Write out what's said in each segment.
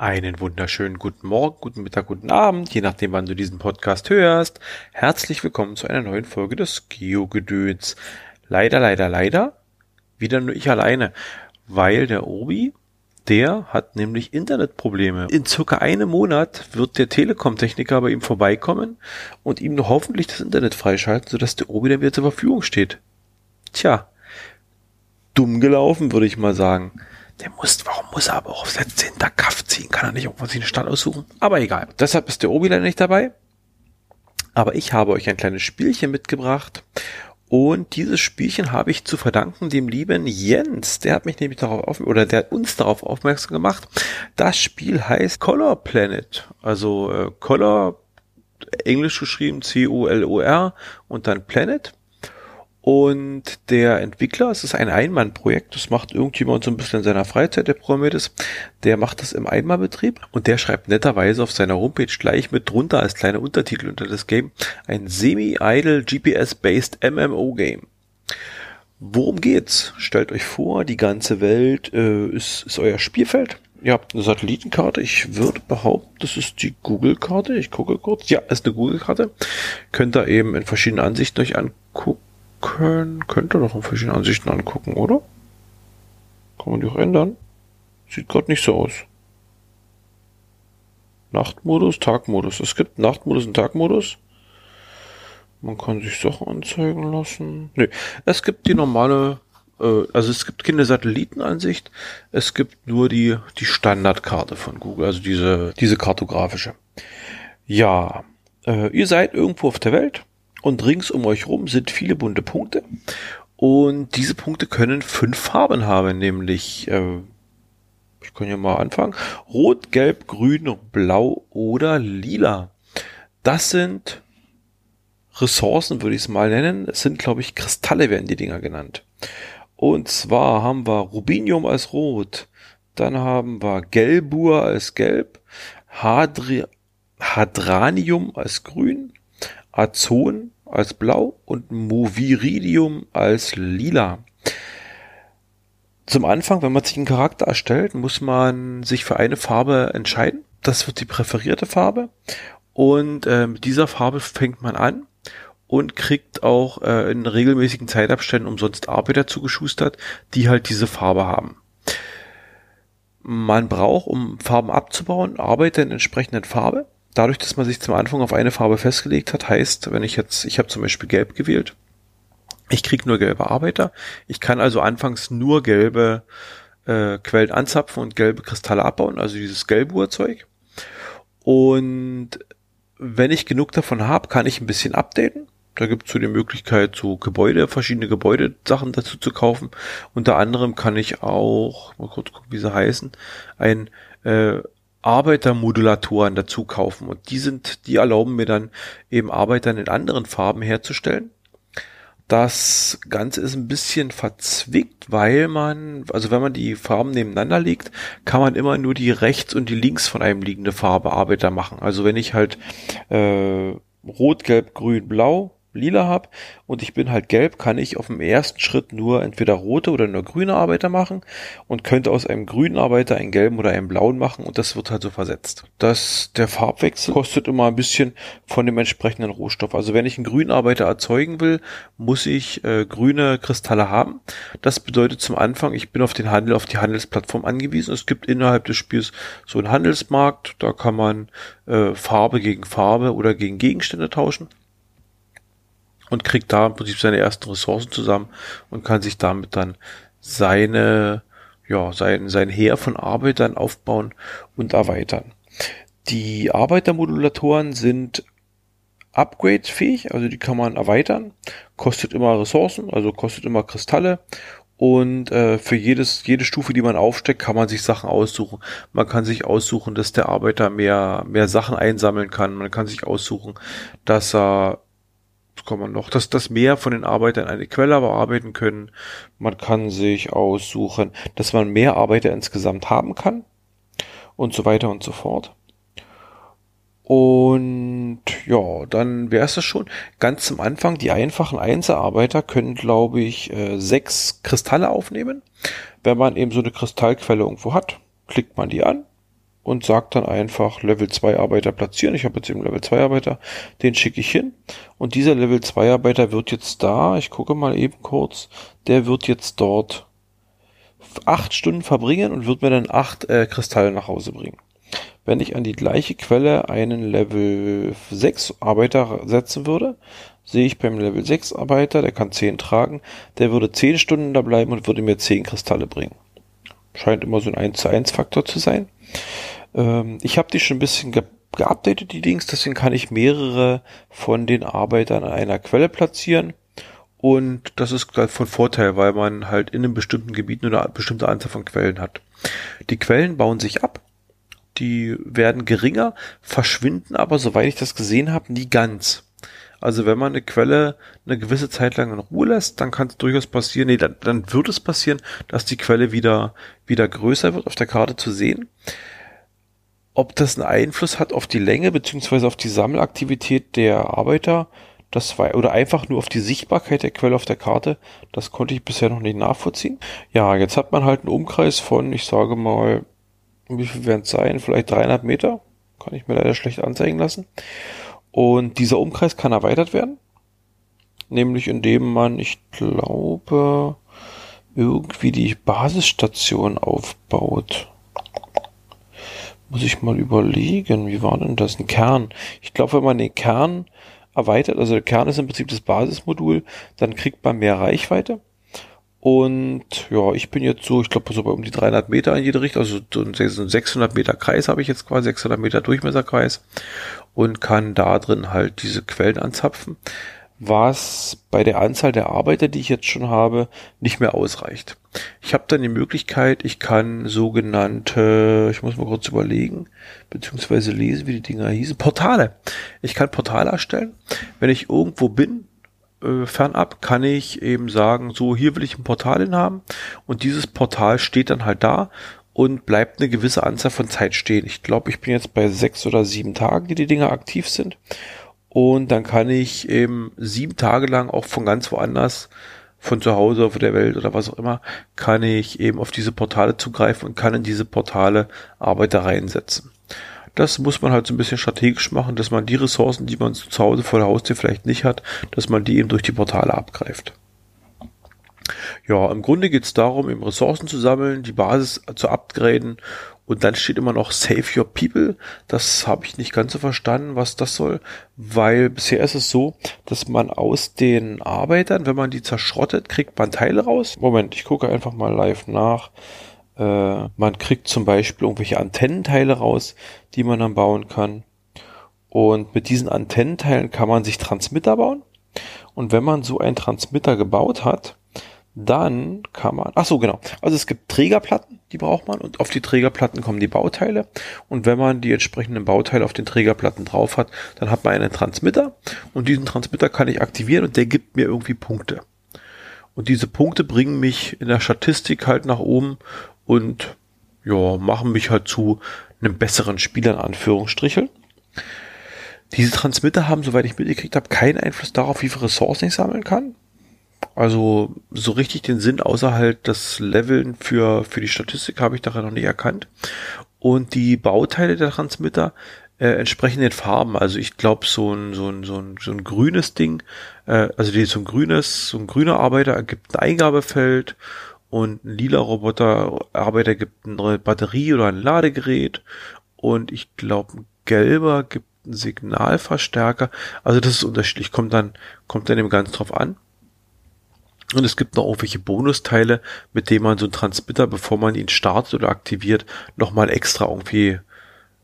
Einen wunderschönen guten Morgen, guten Mittag, guten Abend, je nachdem, wann du diesen Podcast hörst. Herzlich willkommen zu einer neuen Folge des Geo-Gedöns. Leider, leider, leider, wieder nur ich alleine, weil der Obi, der hat nämlich Internetprobleme. In circa einem Monat wird der Telekom-Techniker bei ihm vorbeikommen und ihm noch hoffentlich das Internet freischalten, sodass der Obi dann wieder zur Verfügung steht. Tja, dumm gelaufen, würde ich mal sagen. Der muss, warum muss er aber auch aufs letzte Hinterkaff ziehen? Kann er nicht irgendwo sich eine Stadt aussuchen? Aber egal. Deshalb ist der Obi leider nicht dabei. Aber ich habe euch ein kleines Spielchen mitgebracht. Und dieses Spielchen habe ich zu verdanken dem lieben Jens. Der hat mich nämlich darauf auf, oder der hat uns darauf aufmerksam gemacht. Das Spiel heißt Color Planet. Also äh, Color, englisch geschrieben C-O-L-O-R und dann Planet. Und der Entwickler, es ist ein Einmannprojekt, das macht irgendjemand so ein bisschen in seiner Freizeit, der programmiert ist, der macht das im Einmannbetrieb und der schreibt netterweise auf seiner Homepage gleich mit drunter als kleine Untertitel unter das Game ein semi-idle GPS-based MMO-Game. Worum geht's? Stellt euch vor, die ganze Welt äh, ist, ist euer Spielfeld. Ihr habt eine Satellitenkarte. Ich würde behaupten, das ist die Google-Karte. Ich gucke kurz. Ja, ist eine Google-Karte. Könnt ihr eben in verschiedenen Ansichten euch angucken können, könnte doch in verschiedenen Ansichten angucken, oder? Kann man die auch ändern? Sieht gerade nicht so aus. Nachtmodus, Tagmodus. Es gibt Nachtmodus und Tagmodus. Man kann sich Sachen anzeigen lassen. Nee, es gibt die normale, äh, also es gibt keine Satellitenansicht. Es gibt nur die, die Standardkarte von Google, also diese, diese kartografische. Ja, äh, ihr seid irgendwo auf der Welt und rings um euch rum sind viele bunte Punkte. Und diese Punkte können fünf Farben haben, nämlich, äh, ich kann ja mal anfangen, rot, gelb, grün, blau oder lila. Das sind Ressourcen, würde ich es mal nennen. Es sind, glaube ich, Kristalle werden die Dinger genannt. Und zwar haben wir Rubinium als rot, dann haben wir Gelbur als gelb, Hadri Hadranium als grün, Azon als blau und Moviridium als lila. Zum Anfang, wenn man sich einen Charakter erstellt, muss man sich für eine Farbe entscheiden. Das wird die präferierte Farbe. Und äh, mit dieser Farbe fängt man an und kriegt auch äh, in regelmäßigen Zeitabständen umsonst Arbeiter zugeschustert, die halt diese Farbe haben. Man braucht, um Farben abzubauen, Arbeiter in entsprechenden Farbe dadurch, dass man sich zum Anfang auf eine Farbe festgelegt hat, heißt, wenn ich jetzt, ich habe zum Beispiel gelb gewählt, ich krieg nur gelbe Arbeiter. Ich kann also anfangs nur gelbe äh, Quellen anzapfen und gelbe Kristalle abbauen, also dieses Gelbuhrzeug. Und wenn ich genug davon habe, kann ich ein bisschen updaten. Da gibt es so die Möglichkeit, so Gebäude, verschiedene Gebäudesachen dazu zu kaufen. Unter anderem kann ich auch, mal kurz gucken, wie sie heißen, ein äh, Arbeitermodulatoren dazu kaufen und die sind, die erlauben mir dann eben Arbeitern in anderen Farben herzustellen. Das Ganze ist ein bisschen verzwickt, weil man, also wenn man die Farben nebeneinander legt, kann man immer nur die rechts und die links von einem liegende Farbe Arbeiter machen. Also wenn ich halt äh, Rot, Gelb, Grün, Blau lila habe und ich bin halt gelb, kann ich auf dem ersten Schritt nur entweder rote oder nur grüne Arbeiter machen und könnte aus einem grünen Arbeiter einen gelben oder einen blauen machen und das wird halt so versetzt. Das, der Farbwechsel kostet immer ein bisschen von dem entsprechenden Rohstoff. Also wenn ich einen grünen Arbeiter erzeugen will, muss ich äh, grüne Kristalle haben. Das bedeutet zum Anfang, ich bin auf den Handel, auf die Handelsplattform angewiesen. Es gibt innerhalb des Spiels so einen Handelsmarkt, da kann man äh, Farbe gegen Farbe oder gegen Gegenstände tauschen und kriegt da im Prinzip seine ersten Ressourcen zusammen und kann sich damit dann seine, ja, sein, sein Heer von Arbeitern aufbauen und erweitern. Die Arbeitermodulatoren sind upgrade-fähig, also die kann man erweitern, kostet immer Ressourcen, also kostet immer Kristalle und äh, für jedes, jede Stufe, die man aufsteckt, kann man sich Sachen aussuchen. Man kann sich aussuchen, dass der Arbeiter mehr, mehr Sachen einsammeln kann. Man kann sich aussuchen, dass er kann man noch, dass das mehr von den Arbeitern eine Quelle bearbeiten können. Man kann sich aussuchen, dass man mehr Arbeiter insgesamt haben kann und so weiter und so fort. Und ja, dann wäre es das schon. Ganz zum Anfang, die einfachen Einzelarbeiter können, glaube ich, äh, sechs Kristalle aufnehmen. Wenn man eben so eine Kristallquelle irgendwo hat, klickt man die an und sage dann einfach Level 2 Arbeiter platzieren. Ich habe jetzt eben Level 2 Arbeiter, den schicke ich hin und dieser Level 2 Arbeiter wird jetzt da, ich gucke mal eben kurz, der wird jetzt dort acht Stunden verbringen und wird mir dann acht äh, Kristalle nach Hause bringen. Wenn ich an die gleiche Quelle einen Level 6 Arbeiter setzen würde, sehe ich beim Level 6 Arbeiter, der kann 10 tragen, der würde 10 Stunden da bleiben und würde mir 10 Kristalle bringen. Scheint immer so ein 1 zu 1 Faktor zu sein. Ähm, ich habe die schon ein bisschen ge geupdatet, die Dings, deswegen kann ich mehrere von den Arbeitern an einer Quelle platzieren. Und das ist von Vorteil, weil man halt in einem bestimmten Gebiet nur eine bestimmte Anzahl von Quellen hat. Die Quellen bauen sich ab, die werden geringer, verschwinden aber, soweit ich das gesehen habe, nie ganz. Also wenn man eine Quelle eine gewisse Zeit lang in Ruhe lässt, dann kann es durchaus passieren, nee, dann, dann wird es passieren, dass die Quelle wieder, wieder größer wird auf der Karte zu sehen. Ob das einen Einfluss hat auf die Länge beziehungsweise auf die Sammelaktivität der Arbeiter, das war, oder einfach nur auf die Sichtbarkeit der Quelle auf der Karte, das konnte ich bisher noch nicht nachvollziehen. Ja, jetzt hat man halt einen Umkreis von, ich sage mal, wie viel werden es sein? Vielleicht dreieinhalb Meter. Kann ich mir leider schlecht anzeigen lassen. Und dieser Umkreis kann erweitert werden. Nämlich indem man, ich glaube, irgendwie die Basisstation aufbaut. Muss ich mal überlegen, wie war denn das? Ein Kern. Ich glaube, wenn man den Kern erweitert, also der Kern ist im Prinzip das Basismodul, dann kriegt man mehr Reichweite. Und ja, ich bin jetzt so, ich glaube so bei um die 300 Meter in jede Richtung, also so ein 600 Meter Kreis habe ich jetzt quasi, 600 Meter Durchmesserkreis und kann da drin halt diese Quellen anzapfen, was bei der Anzahl der Arbeiter, die ich jetzt schon habe, nicht mehr ausreicht. Ich habe dann die Möglichkeit, ich kann sogenannte, ich muss mal kurz überlegen, beziehungsweise lesen, wie die Dinger hießen, Portale. Ich kann Portale erstellen. Wenn ich irgendwo bin, äh, fernab kann ich eben sagen, so hier will ich ein Portal hin haben und dieses Portal steht dann halt da und bleibt eine gewisse Anzahl von Zeit stehen. Ich glaube, ich bin jetzt bei sechs oder sieben Tagen, die die Dinger aktiv sind. Und dann kann ich eben sieben Tage lang auch von ganz woanders, von zu Hause, auf der Welt oder was auch immer, kann ich eben auf diese Portale zugreifen und kann in diese Portale Arbeiter reinsetzen. Das muss man halt so ein bisschen strategisch machen, dass man die Ressourcen, die man zu Hause vor der Haustür vielleicht nicht hat, dass man die eben durch die Portale abgreift. Ja, im Grunde geht es darum, eben Ressourcen zu sammeln, die Basis zu upgraden und dann steht immer noch Save Your People. Das habe ich nicht ganz so verstanden, was das soll, weil bisher ist es so, dass man aus den Arbeitern, wenn man die zerschrottet, kriegt man Teile raus. Moment, ich gucke einfach mal live nach. Äh, man kriegt zum Beispiel irgendwelche Antennenteile raus, die man dann bauen kann. Und mit diesen Antennenteilen kann man sich Transmitter bauen. Und wenn man so einen Transmitter gebaut hat, dann kann man, ach so, genau. Also es gibt Trägerplatten, die braucht man und auf die Trägerplatten kommen die Bauteile. Und wenn man die entsprechenden Bauteile auf den Trägerplatten drauf hat, dann hat man einen Transmitter und diesen Transmitter kann ich aktivieren und der gibt mir irgendwie Punkte. Und diese Punkte bringen mich in der Statistik halt nach oben und ja, machen mich halt zu einem besseren Spieler in Anführungsstrichen. Diese Transmitter haben, soweit ich mitgekriegt habe, keinen Einfluss darauf, wie viele Ressourcen ich sammeln kann. Also so richtig den Sinn außerhalb des Leveln für, für die Statistik habe ich daran noch nicht erkannt. Und die Bauteile der Transmitter äh, entsprechen den Farben. Also ich glaube, so ein, so, ein, so, ein, so ein grünes Ding, äh, also die, so ein grünes, so ein grüner Arbeiter ergibt ein Eingabefeld und ein lila Roboterarbeiter gibt eine Batterie oder ein Ladegerät und ich glaube ein gelber gibt einen Signalverstärker. Also das ist unterschiedlich, kommt dann kommt dann eben ganz drauf an. Und es gibt noch irgendwelche Bonusteile, mit denen man so einen Transmitter, bevor man ihn startet oder aktiviert, nochmal extra irgendwie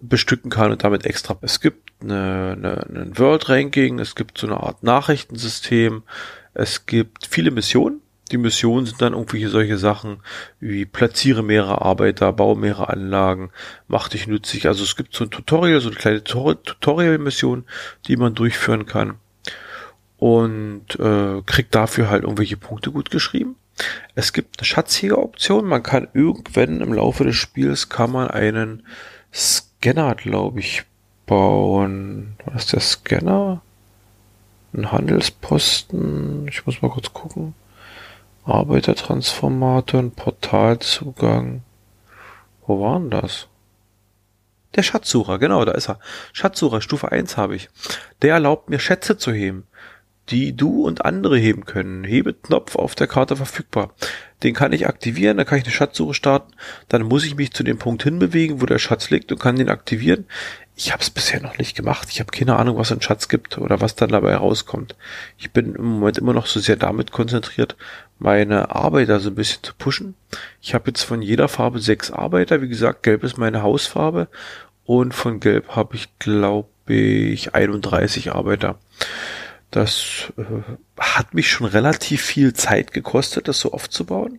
bestücken kann und damit extra. Es gibt eine, eine, ein World Ranking, es gibt so eine Art Nachrichtensystem, es gibt viele Missionen, die Missionen sind dann irgendwelche solche Sachen wie platziere mehrere Arbeiter, baue mehrere Anlagen, mach dich nützlich. Also es gibt so ein Tutorial, so eine kleine Tutorial-Mission, die man durchführen kann und äh, kriegt dafür halt irgendwelche Punkte gut geschrieben. Es gibt eine Schatzjäger-Option. Man kann irgendwann im Laufe des Spiels kann man einen Scanner, glaube ich, bauen. Was ist der Scanner? Ein Handelsposten. Ich muss mal kurz gucken. Arbeitertransformator, ein Portalzugang. Wo waren das? Der Schatzsucher, genau, da ist er. Schatzsucher, Stufe 1 habe ich. Der erlaubt mir Schätze zu heben, die du und andere heben können. Hebeknopf auf der Karte verfügbar. Den kann ich aktivieren, dann kann ich eine Schatzsuche starten. Dann muss ich mich zu dem Punkt hinbewegen, wo der Schatz liegt und kann den aktivieren. Ich habe es bisher noch nicht gemacht. Ich habe keine Ahnung, was ein Schatz gibt oder was dann dabei rauskommt. Ich bin im Moment immer noch so sehr damit konzentriert, meine Arbeiter so ein bisschen zu pushen. Ich habe jetzt von jeder Farbe sechs Arbeiter. Wie gesagt, gelb ist meine Hausfarbe. Und von gelb habe ich, glaube ich, 31 Arbeiter. Das äh, hat mich schon relativ viel Zeit gekostet, das so aufzubauen.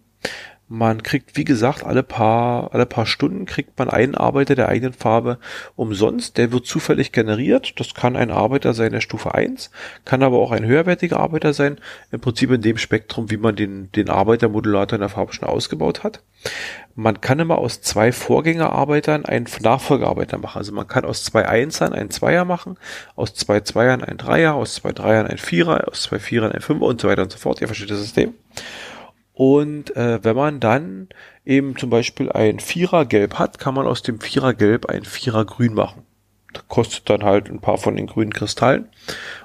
Man kriegt, wie gesagt, alle paar, alle paar Stunden kriegt man einen Arbeiter der eigenen Farbe umsonst. Der wird zufällig generiert. Das kann ein Arbeiter sein der Stufe 1, kann aber auch ein höherwertiger Arbeiter sein. Im Prinzip in dem Spektrum, wie man den, den Arbeitermodulator in der Farbe schon ausgebaut hat. Man kann immer aus zwei Vorgängerarbeitern einen Nachfolgearbeiter machen. Also man kann aus zwei Einsern einen Zweier machen, aus zwei Zweiern einen Dreier, aus zwei Dreiern ein Vierer, aus zwei Vierern ein Fünfer und so weiter und so fort. Ihr versteht das System. Und äh, wenn man dann eben zum Beispiel ein Vierer Gelb hat, kann man aus dem Vierer Gelb ein Vierer Grün machen. Das kostet dann halt ein paar von den grünen Kristallen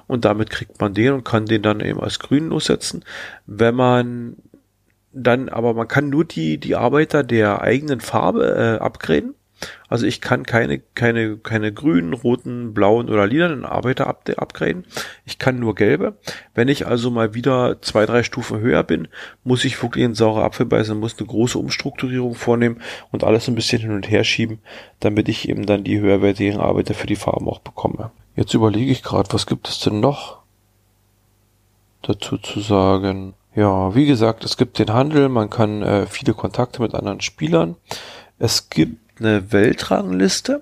und damit kriegt man den und kann den dann eben als grün lossetzen. Wenn man dann, aber man kann nur die, die Arbeiter der eigenen Farbe äh, upgraden. Also ich kann keine, keine, keine grünen, roten, blauen oder lilanen Arbeiter up upgraden. Ich kann nur gelbe. Wenn ich also mal wieder zwei, drei Stufen höher bin, muss ich wirklich in saure Apfel beißen, muss eine große Umstrukturierung vornehmen und alles ein bisschen hin und her schieben, damit ich eben dann die höherwertigen Arbeiter für die Farben auch bekomme. Jetzt überlege ich gerade, was gibt es denn noch dazu zu sagen? Ja, wie gesagt, es gibt den Handel, man kann äh, viele Kontakte mit anderen Spielern. Es gibt eine Weltrangliste.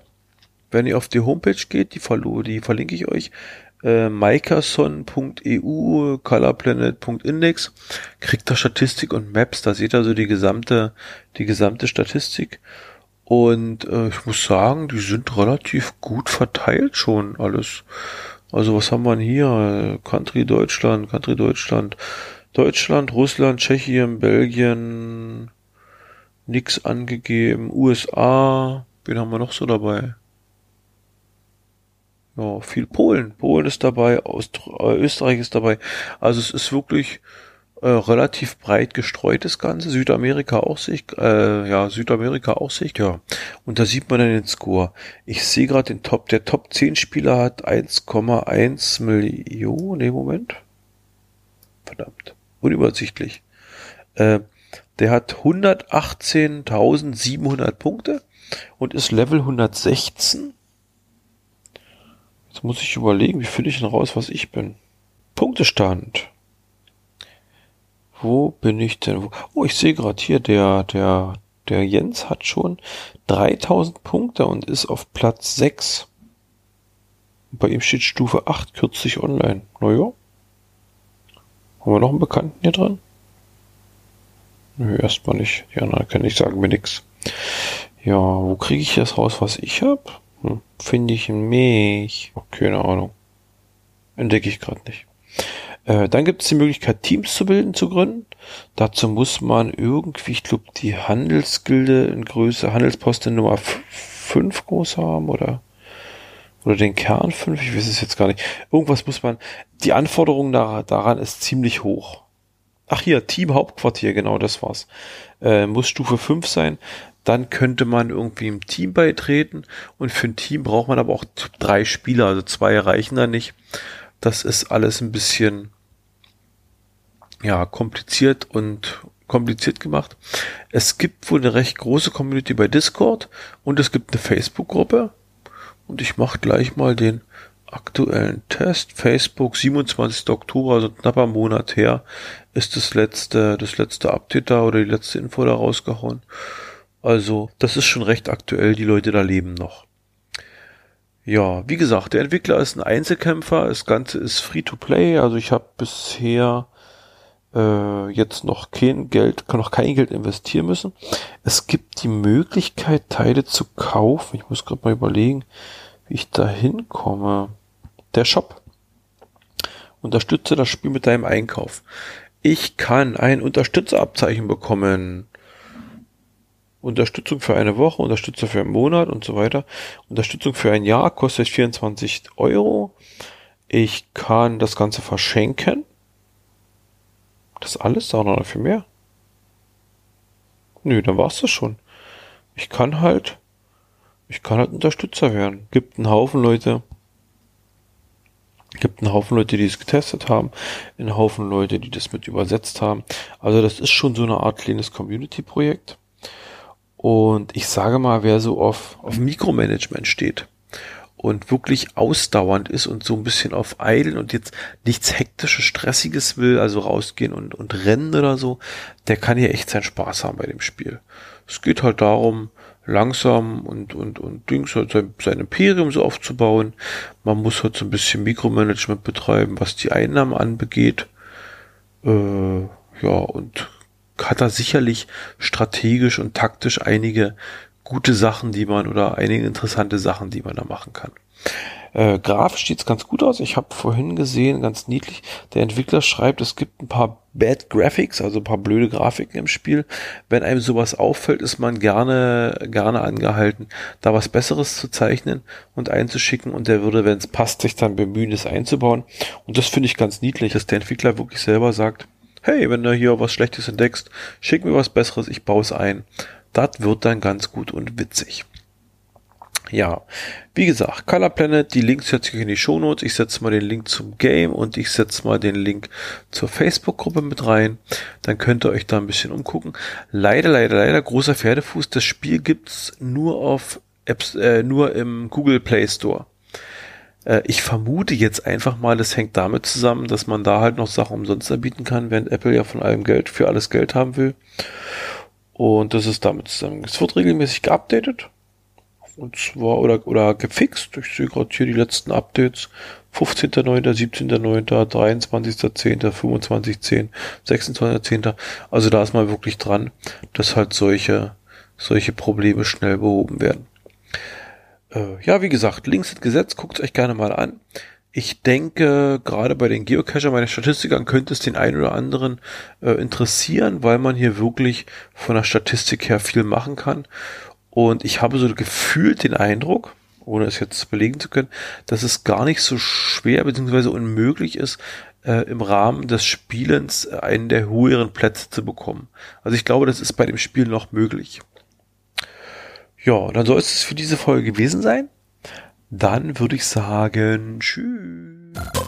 Wenn ihr auf die Homepage geht, die, die verlinke ich euch, äh, microson.eu, colorplanet.index, kriegt da Statistik und Maps, da seht ihr so die gesamte, die gesamte Statistik. Und äh, ich muss sagen, die sind relativ gut verteilt schon alles. Also was haben wir hier? Country Deutschland, Country Deutschland, Deutschland, Russland, Tschechien, Belgien, nix angegeben. USA, wen haben wir noch so dabei? Ja, viel Polen. Polen ist dabei, Aust äh, Österreich ist dabei. Also es ist wirklich äh, relativ breit gestreut, das Ganze. Südamerika auch sich, äh, ja, Südamerika auch sich, ja. Und da sieht man dann den Score. Ich sehe gerade den Top, der Top 10 Spieler hat 1,1 Millionen im Moment. Verdammt. Unübersichtlich. Äh, der hat 118.700 Punkte und ist Level 116. Jetzt muss ich überlegen, wie finde ich denn raus, was ich bin. Punktestand. Wo bin ich denn? Oh, ich sehe gerade hier, der, der, der Jens hat schon 3000 Punkte und ist auf Platz 6. Bei ihm steht Stufe 8 kürzlich online. Naja. Haben wir noch einen Bekannten hier drin? Nö, erstmal nicht. Die anderen kann ich sagen mir nix. Ja, wo kriege ich das raus, was ich hab? Hm, Finde ich mich. Oh, keine Ahnung. Entdecke ich gerade nicht. Äh, dann gibt es die Möglichkeit, Teams zu bilden, zu gründen. Dazu muss man irgendwie, ich glaube, die Handelsgilde in Größe, Handelsposten Nummer 5 groß haben oder oder den Kern 5, ich weiß es jetzt gar nicht. Irgendwas muss man, die Anforderung daran ist ziemlich hoch. Ach hier, Team Hauptquartier, genau, das war's. Äh, muss Stufe 5 sein. Dann könnte man irgendwie im Team beitreten. Und für ein Team braucht man aber auch drei Spieler, also zwei reichen da nicht. Das ist alles ein bisschen, ja, kompliziert und kompliziert gemacht. Es gibt wohl eine recht große Community bei Discord und es gibt eine Facebook-Gruppe. Und ich mache gleich mal den aktuellen Test. Facebook, 27. Oktober, also knapper Monat her, ist das letzte, das letzte Update da oder die letzte Info da rausgehauen. Also, das ist schon recht aktuell, die Leute da leben noch. Ja, wie gesagt, der Entwickler ist ein Einzelkämpfer, das Ganze ist free to play, also ich habe bisher äh, jetzt noch kein Geld, kann noch kein Geld investieren müssen. Es gibt die Möglichkeit, Teile zu kaufen. Ich muss gerade mal überlegen, wie ich da hinkomme der Shop. Unterstütze das Spiel mit deinem Einkauf. Ich kann ein Unterstützerabzeichen bekommen. Unterstützung für eine Woche, Unterstützung für einen Monat und so weiter. Unterstützung für ein Jahr kostet 24 Euro. Ich kann das Ganze verschenken. Das alles? Da noch viel mehr? Nö, dann war's das schon. Ich kann halt, ich kann halt Unterstützer werden. Gibt einen Haufen Leute, gibt einen Haufen Leute, die es getestet haben, einen Haufen Leute, die das mit übersetzt haben. Also das ist schon so eine Art kleines Community-Projekt. Und ich sage mal, wer so auf, auf Mikromanagement steht und wirklich ausdauernd ist und so ein bisschen auf Eilen und jetzt nichts hektisches, stressiges will, also rausgehen und, und rennen oder so, der kann hier echt seinen Spaß haben bei dem Spiel. Es geht halt darum, langsam und, und, und Dings halt sein, sein Imperium so aufzubauen. Man muss halt so ein bisschen Mikromanagement betreiben, was die Einnahmen anbegeht. Äh, ja, und hat da sicherlich strategisch und taktisch einige gute Sachen, die man oder einige interessante Sachen, die man da machen kann. Äh, grafisch sieht's ganz gut aus. Ich habe vorhin gesehen, ganz niedlich, der Entwickler schreibt, es gibt ein paar Bad Graphics, also ein paar blöde Grafiken im Spiel. Wenn einem sowas auffällt, ist man gerne, gerne angehalten, da was Besseres zu zeichnen und einzuschicken und der würde, wenn es passt, sich dann bemühen, es einzubauen. Und das finde ich ganz niedlich, dass der Entwickler wirklich selber sagt, hey, wenn du hier was Schlechtes entdeckst, schick mir was Besseres, ich baue es ein. Das wird dann ganz gut und witzig. Ja, wie gesagt, Color Planet, die Links setze ich in die Shownotes. Ich setze mal den Link zum Game und ich setze mal den Link zur Facebook-Gruppe mit rein. Dann könnt ihr euch da ein bisschen umgucken. Leider, leider, leider, großer Pferdefuß. Das Spiel gibt's nur auf Apps, äh, nur im Google Play Store. Äh, ich vermute jetzt einfach mal, das hängt damit zusammen, dass man da halt noch Sachen umsonst anbieten kann, während Apple ja von allem Geld für alles Geld haben will. Und das ist damit zusammen. Es wird regelmäßig geupdatet. Und zwar, oder, oder gefixt. Ich sehe gerade hier die letzten Updates. 15.9., 17.9., 23.10., 25.10., 26.10. Also da ist man wirklich dran, dass halt solche, solche Probleme schnell behoben werden. Äh, ja, wie gesagt, Links sind gesetzt, guckt euch gerne mal an. Ich denke, gerade bei den Geocacher, meine Statistikern, könnte es den einen oder anderen äh, interessieren, weil man hier wirklich von der Statistik her viel machen kann. Und ich habe so gefühlt den Eindruck, ohne es jetzt belegen zu können, dass es gar nicht so schwer bzw. unmöglich ist, äh, im Rahmen des Spielens einen der höheren Plätze zu bekommen. Also ich glaube, das ist bei dem Spiel noch möglich. Ja, dann soll es für diese Folge gewesen sein. Dann würde ich sagen, tschüss.